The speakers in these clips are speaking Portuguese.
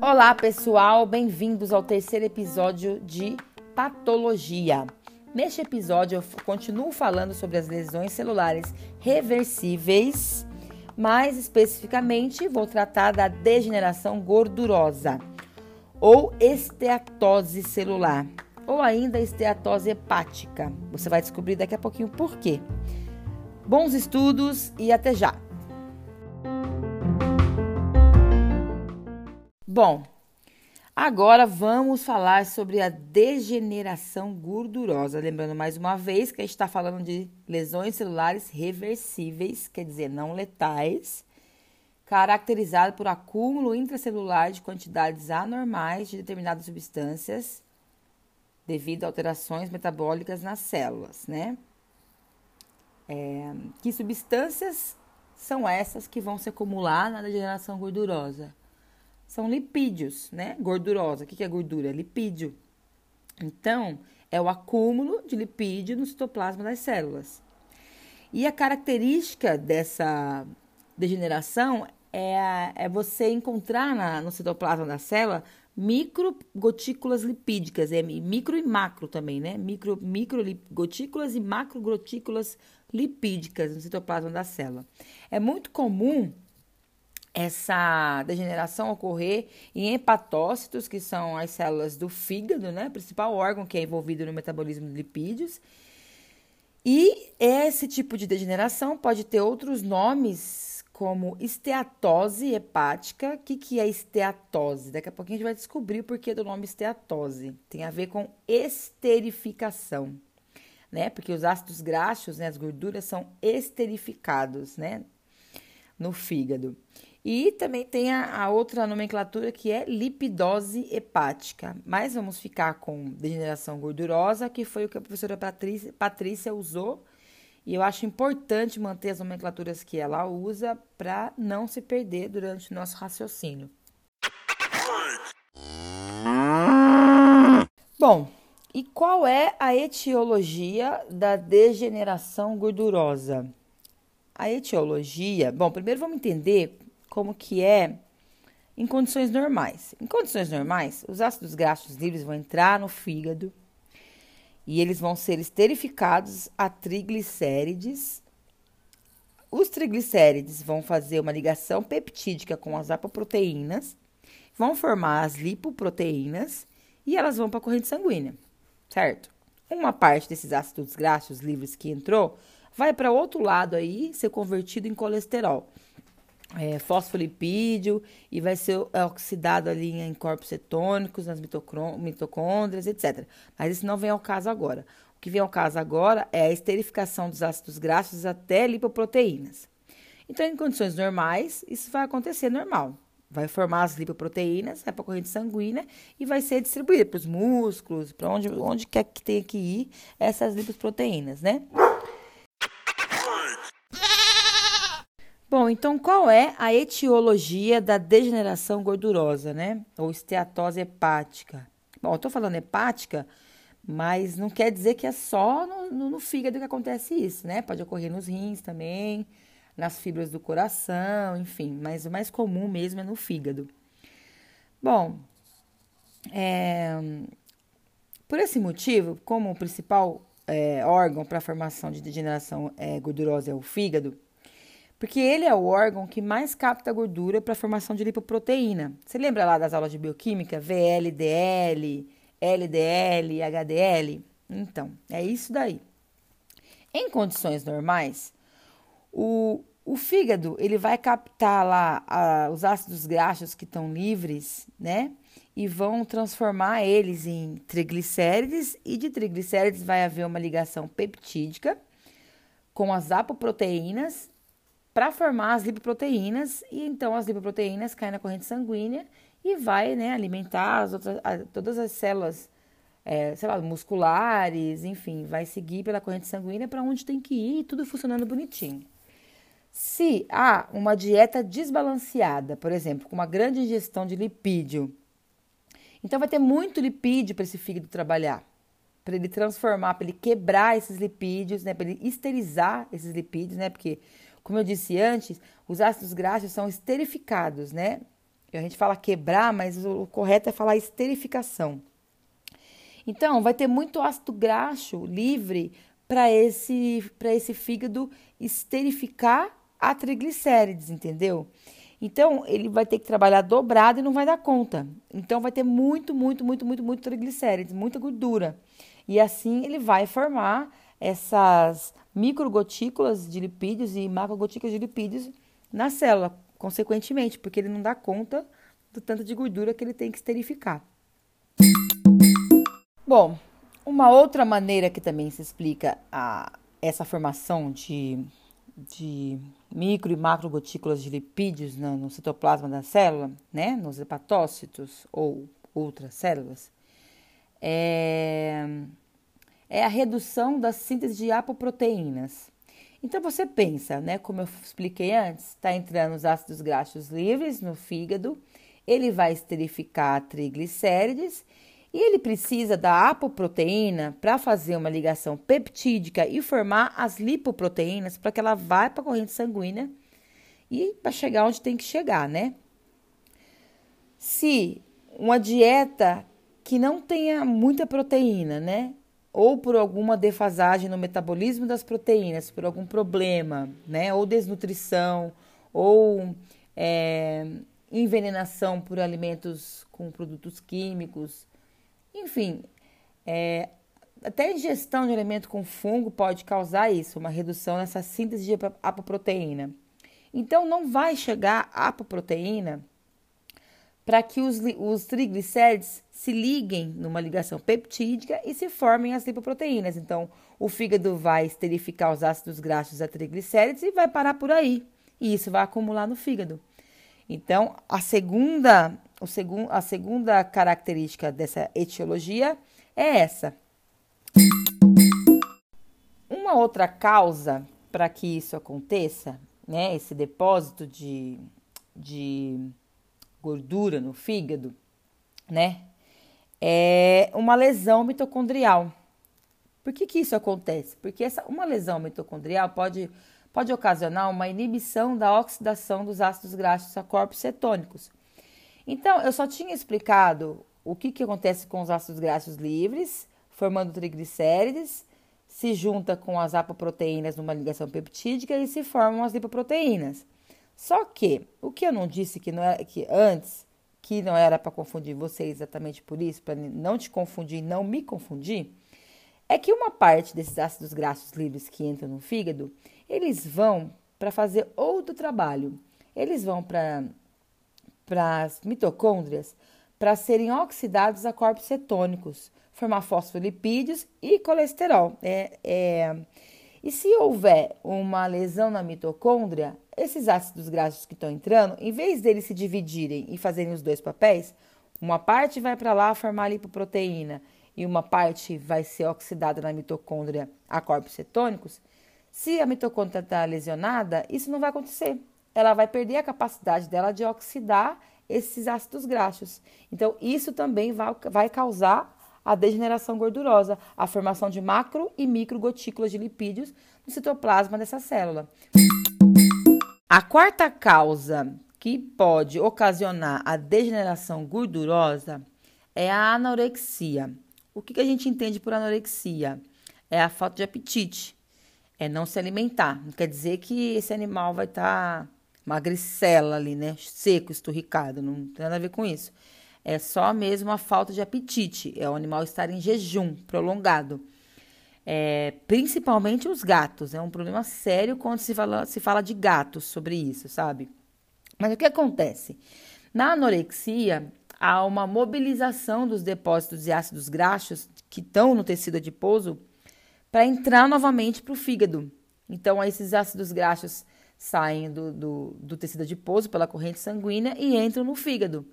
Olá, pessoal, bem-vindos ao terceiro episódio de Patologia. Neste episódio, eu continuo falando sobre as lesões celulares reversíveis, mais especificamente, vou tratar da degeneração gordurosa ou esteatose celular, ou ainda esteatose hepática. Você vai descobrir daqui a pouquinho por quê. Bons estudos e até já! Bom, agora vamos falar sobre a degeneração gordurosa. Lembrando mais uma vez que a gente está falando de lesões celulares reversíveis, quer dizer, não letais, caracterizado por acúmulo intracelular de quantidades anormais de determinadas substâncias devido a alterações metabólicas nas células, né? É, que substâncias são essas que vão se acumular na degeneração gordurosa? são lipídios, né? Gordurosa. O que é gordura? Lipídio. Então, é o acúmulo de lipídio no citoplasma das células. E a característica dessa degeneração é, é você encontrar na, no citoplasma da célula micro gotículas lipídicas, é micro e macro também, né? Micro, micro gotículas e macro gotículas lipídicas no citoplasma da célula. É muito comum essa degeneração ocorrer em hepatócitos, que são as células do fígado, né? Principal órgão que é envolvido no metabolismo de lipídios. E esse tipo de degeneração pode ter outros nomes, como esteatose hepática. O que, que é esteatose? Daqui a pouquinho a gente vai descobrir o porquê do nome esteatose. Tem a ver com esterificação, né? Porque os ácidos graxos, né, as gorduras, são esterificados, né? No fígado. E também tem a, a, outra nomenclatura que é lipidose hepática. Mas vamos ficar com degeneração gordurosa, que foi o que a professora Patrícia, Patrícia usou. E eu acho importante manter as nomenclaturas que ela usa para não se perder durante o nosso raciocínio. Bom, e qual é a etiologia da degeneração gordurosa? A etiologia, bom, primeiro vamos entender como que é em condições normais. Em condições normais, os ácidos graxos livres vão entrar no fígado e eles vão ser esterificados a triglicérides. Os triglicérides vão fazer uma ligação peptídica com as apoproteínas, vão formar as lipoproteínas e elas vão para a corrente sanguínea, certo? Uma parte desses ácidos graxos livres que entrou vai para outro lado aí ser convertido em colesterol é, fosfolipídio e vai ser oxidado ali em corpos cetônicos, nas mitocôndrias, etc. Mas isso não vem ao caso agora. O que vem ao caso agora é a esterificação dos ácidos graxos até lipoproteínas. Então, em condições normais, isso vai acontecer normal. Vai formar as lipoproteínas, vai para a corrente sanguínea e vai ser distribuída para os músculos, para onde, onde quer que tenha que ir essas lipoproteínas, né? Bom, então qual é a etiologia da degeneração gordurosa, né? Ou esteatose hepática? Bom, eu tô falando hepática, mas não quer dizer que é só no, no, no, fígado que acontece isso, né? Pode ocorrer nos rins também, nas fibras do coração, enfim, mas o mais comum mesmo é no fígado. Bom, é, por esse motivo, como o principal é, órgão para a formação de degeneração é, gordurosa é o fígado, porque ele é o órgão que mais capta gordura para a formação de lipoproteína. Você lembra lá das aulas de bioquímica? VLDL, LDL, HDL? Então, é isso daí. Em condições normais, o, o fígado ele vai captar lá a, os ácidos graxos que estão livres, né? E vão transformar eles em triglicérides, e de triglicérides vai haver uma ligação peptídica com as apoproteínas para formar as lipoproteínas e então as lipoproteínas caem na corrente sanguínea e vai né, alimentar as outras, todas as células, é, sei lá, musculares, enfim, vai seguir pela corrente sanguínea para onde tem que ir, tudo funcionando bonitinho. Se há uma dieta desbalanceada, por exemplo, com uma grande ingestão de lipídio, então vai ter muito lipídio para esse fígado trabalhar, para ele transformar, para ele quebrar esses lipídios, né, para ele esterilizar esses lipídios, né, porque Como eu disse antes, os ácidos graxos são esterificados, né? A gente fala quebrar, mas o correto é falar esterificação. Então, vai ter muito ácido graxo livre para esse, esse fígado esterificar a triglicérides, entendeu? Então, ele vai ter que trabalhar dobrado e não vai dar conta. Então, vai ter muito, muito, muito, muito, muito triglicérides, muita gordura. E assim ele vai formar essas microgotículas de lipídios e macrogotículas de lipídios na célula, consequentemente, porque ele não dá conta do tanto de gordura que ele tem que esterificar. Bom, uma outra maneira que também se explica a, essa formação de, de micro e macrogotículas de lipídios no, no citoplasma da célula, né, nos hepatócitos ou outras células, é, é a redução da síntese de apoproteínas. Então você pensa, né, como eu expliquei antes, está entrando os ácidos graxos livres no fígado, ele vai esterificar triglicérides e ele precisa da apoproteína para fazer uma ligação peptídica e formar as lipoproteínas para que ela vá para a corrente sanguínea e para chegar onde tem que chegar, né? Se uma dieta que não tenha muita proteína, né? Ou por alguma defasagem no metabolismo das proteínas, por algum problema, né? Ou desnutrição, ou é, envenenação por alimentos com produtos químicos, enfim, é, até a ingestão de alimento com fungo pode causar isso, uma redução nessa síntese de apoproteína. Então, não vai chegar apoproteína para que os, os triglicérides se liguem numa ligação peptídica e se formem as lipoproteínas. Então, o fígado vai esterificar os ácidos graxos a triglicérides e vai parar por aí. E isso vai acumular no fígado. Então, a segunda segun, a segunda característica dessa etiologia é essa. Uma outra causa para que isso aconteça, né, esse depósito de, de gordura no fígado, né, é uma lesão mitocondrial. Por que, que isso acontece? Porque essa, uma lesão mitocondrial pode, pode ocasionar uma inibição da oxidação dos ácidos graxos a corpos cetônicos então, eu só tinha explicado o que, que acontece com os ácidos graxos livres, formando triglicérides, se junta com as apoproteínas numa ligação peptídica e se formam as lipoproteínas. Só que o que eu não disse que não era que antes, que não era para confundir você exatamente por isso, para não te confundir, não me confundir, é que uma parte desses ácidos graxos livres que entram no fígado, eles vão para fazer outro trabalho. Eles vão para para as mitocôndrias para serem oxidados a corpos cetônicos, formar fosfolipídios e colesterol. É, é, e se houver uma lesão na mitocôndria, esses ácidos graxos que estão entrando, em vez deles se dividirem e fazerem os dois papéis, uma parte vai para lá formar lipoproteína e uma parte vai ser oxidada na mitocôndria a corpos cetônicos, se a mitocôndria está lesionada, isso não vai acontecer ela vai perder a capacidade dela de oxidar esses ácidos graxos. Então, isso também vai, vai causar a degeneração gordurosa, a formação de macro e micro gotículas de lipídios no citoplasma dessa célula. A quarta causa que pode ocasionar a degeneração gordurosa é a anorexia. O que, que a gente entende por anorexia? É a falta de apetite, é não se alimentar. Não quer dizer que esse animal vai estar tá magricela ali, né? Seco, esturricado, não tem nada a ver com isso. É só mesmo a falta de apetite, é o animal estar em jejum prolongado. É, principalmente os gatos, é um problema sério quando se fala, se fala de gatos sobre isso, sabe? Mas o que acontece? Na anorexia, há uma mobilização dos depósitos de ácidos graxos que estão no tecido adiposo para entrar novamente para o fígado. Então, esses ácidos graxos saem do, do, do tecido adiposo pela corrente sanguínea e entram no fígado.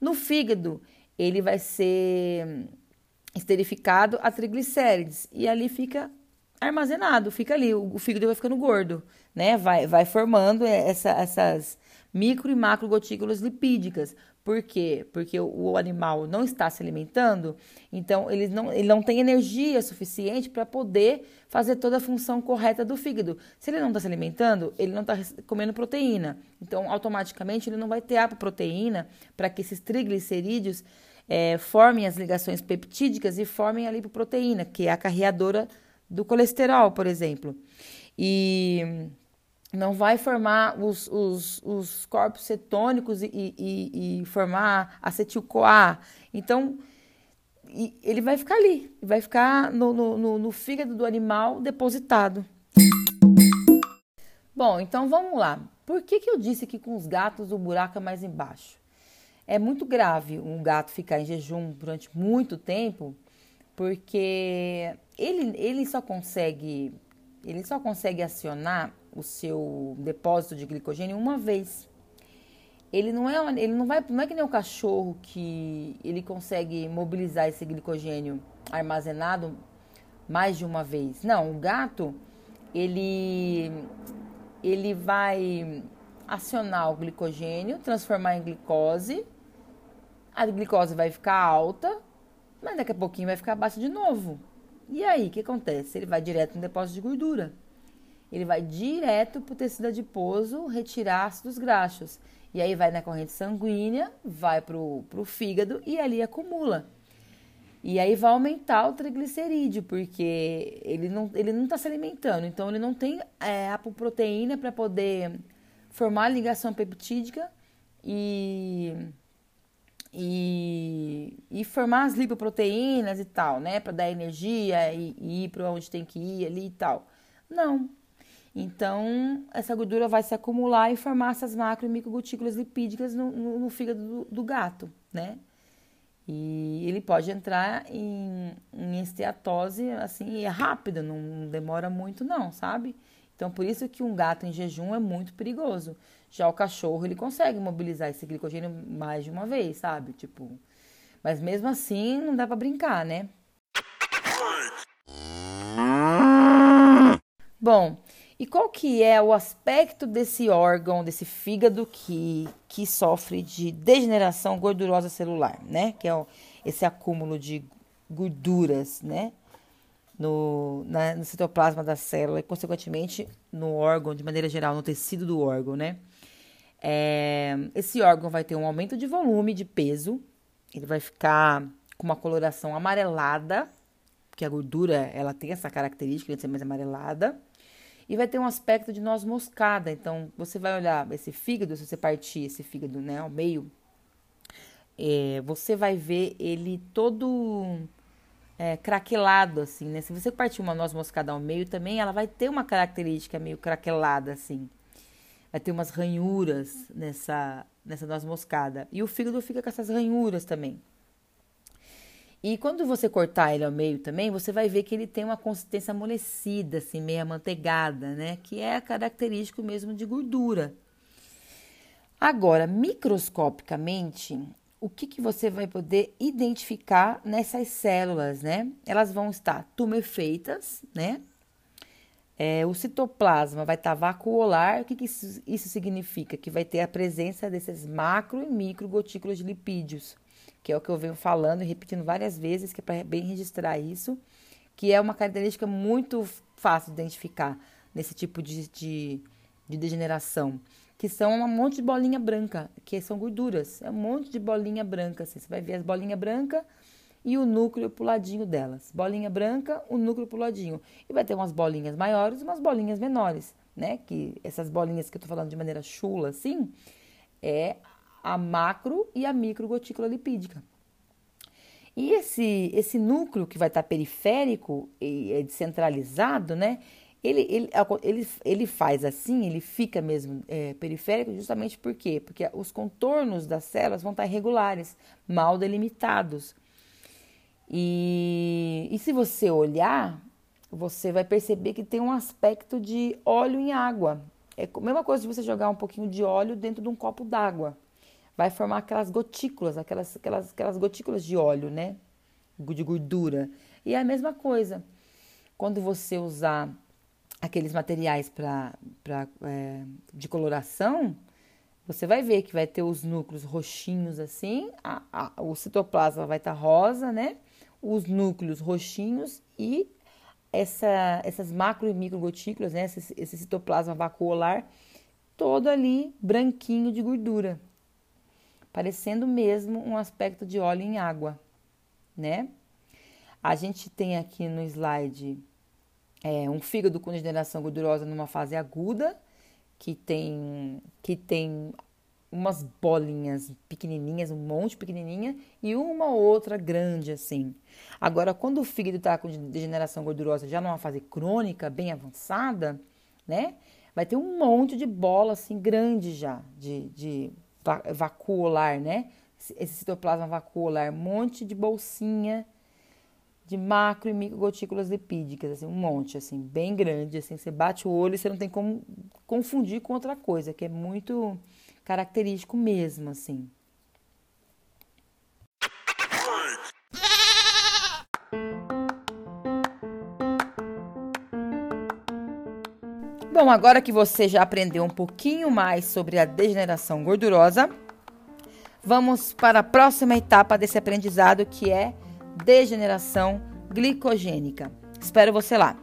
No fígado, ele vai ser esterificado a triglicérides e ali fica armazenado, fica ali, o, o fígado vai ficando gordo, né? Vai, vai formando essa, essas micro e macro gotículas lipídicas. Por quê? Porque o, animal não está se alimentando, então ele não, ele não tem energia suficiente para poder fazer toda a função correta do fígado. Se ele não está se alimentando, ele não está comendo proteína. Então, automaticamente, ele não vai ter apoproteína para que esses triglicerídeos é, formem as ligações peptídicas e formem a lipoproteína, que é a carreadora do colesterol, por exemplo. E não vai formar os, os, os corpos cetônicos e, e, e formar acetil-CoA. Então, ele vai ficar ali, vai ficar no, no, no fígado do animal depositado. Bom, então vamos lá. Por que, que eu disse que com os gatos o buraco é mais embaixo? É muito grave um gato ficar em jejum durante muito tempo, porque ele, ele só consegue ele só consegue acionar o seu depósito de glicogênio uma vez. Ele não é ele não vai não é que nem o cachorro que ele consegue mobilizar esse glicogênio armazenado mais de uma vez. Não, o gato ele ele vai acionar o glicogênio, transformar em glicose a glicose vai ficar alta, mas daqui a pouquinho vai ficar baixa de novo. E aí, o que acontece? Ele vai direto no depósito de gordura. Ele vai direto para o tecido adiposo retirar ácidos graxos. E aí vai na corrente sanguínea, vai para o fígado e ali acumula. E aí vai aumentar o triglicerídeo, porque ele não ele não está se alimentando, então ele não tem é, apoproteína para poder formar ligação peptídica e e, e formar as lipoproteínas e tal, né? Para dar energia e, e ir para onde tem que ir ali e tal. Não. Então, essa gordura vai se acumular e formar essas macro e microgotículas lipídicas no, no, no fígado do, do, gato, né? E ele pode entrar em, em esteatose, assim, é rápida, não demora muito não, sabe? Então, por isso que um gato em jejum é muito perigoso. Já o cachorro, ele consegue mobilizar esse glicogênio mais de uma vez, sabe? Tipo, mas mesmo assim não dá para brincar, né? Bom, e qual que é o aspecto desse órgão, desse fígado que, que sofre de degeneração gordurosa celular, né? Que é esse acúmulo de gorduras, né? No, na, no citoplasma da célula e, consequentemente, no órgão, de maneira geral, no tecido do órgão, né? É, esse órgão vai ter um aumento de volume, de peso, ele vai ficar com uma coloração amarelada, porque a gordura ela tem essa característica de ser mais amarelada, e vai ter um aspecto de noz moscada. Então, você vai olhar esse fígado, se você partir esse fígado né, ao meio, é, você vai ver ele todo é, craquelado, assim, né? Se você partir uma noz moscada ao meio também, ela vai ter uma característica meio craquelada, assim. Vai ter umas ranhuras nessa, nessa noz moscada. E o fígado fica com essas ranhuras também. E quando você cortar ele ao meio também, você vai ver que ele tem uma consistência amolecida, assim, meio amanteigada, né? Que é característico mesmo de gordura. Agora, microscopicamente, o que, que você vai poder identificar nessas células, né? Elas vão estar tumefeitas, né? É, o citoplasma vai estar vacuolar. O que, que isso, isso, significa? Que vai ter a presença desses macro e micro gotículas de lipídios, que é o que eu venho falando e repetindo várias vezes, que é para bem registrar isso, que é uma característica muito fácil de identificar nesse tipo de, de, de degeneração que são um monte de bolinha branca, que são gorduras. É um monte de bolinha branca. Assim. Você vai ver as bolinhas brancas e o núcleo puladinho delas. Bolinha branca, o núcleo puladinho. E vai ter umas bolinhas maiores e umas bolinhas menores, né? Que essas bolinhas que eu tô falando de maneira chula, assim, é a macro e a micro gotícula lipídica. E esse, esse núcleo que vai estar periférico e é descentralizado, né? Ele, ele, ele, ele faz assim, ele fica mesmo é, periférico justamente por quê? Porque os contornos das células vão estar irregulares, mal delimitados. E, e se você olhar, você vai perceber que tem um aspecto de óleo em água. É a mesma coisa de você jogar um pouquinho de óleo dentro de um copo d'água. Vai formar aquelas gotículas, aquelas, aquelas, aquelas gotículas de óleo, né? De gordura. E é a mesma coisa. Quando você usar aqueles materiais pra, pra, é, de coloração, você vai ver que vai ter os núcleos roxinhos assim, a, a, o citoplasma vai estar tá rosa, né? Os núcleos roxinhos e essa, essas macro e micro gotículas, né? Esse, esse citoplasma vacuolar, todo ali branquinho de gordura, parecendo mesmo um aspecto de óleo em água, né? A gente tem aqui no slide é, um fígado com degeneração gordurosa numa fase aguda, que tem, que tem umas bolinhas pequenininhas, um monte pequenininha e uma outra grande assim. Agora, quando o fígado está com degeneração gordurosa já numa fase crônica, bem avançada, né? Vai ter um monte de bola assim grande já, de, de vacuolar, né? Esse citoplasma vacuolar, um monte de bolsinha de macro e micro gotículas lipídicas, assim, um monte, assim, bem grande, assim, você bate o olho e você não tem como confundir com outra coisa, que é muito característico mesmo, assim. Bom, agora que você já aprendeu um pouquinho mais sobre a degeneração gordurosa, vamos para a próxima etapa desse aprendizado que é degeneração glicogênica. Espero você lá.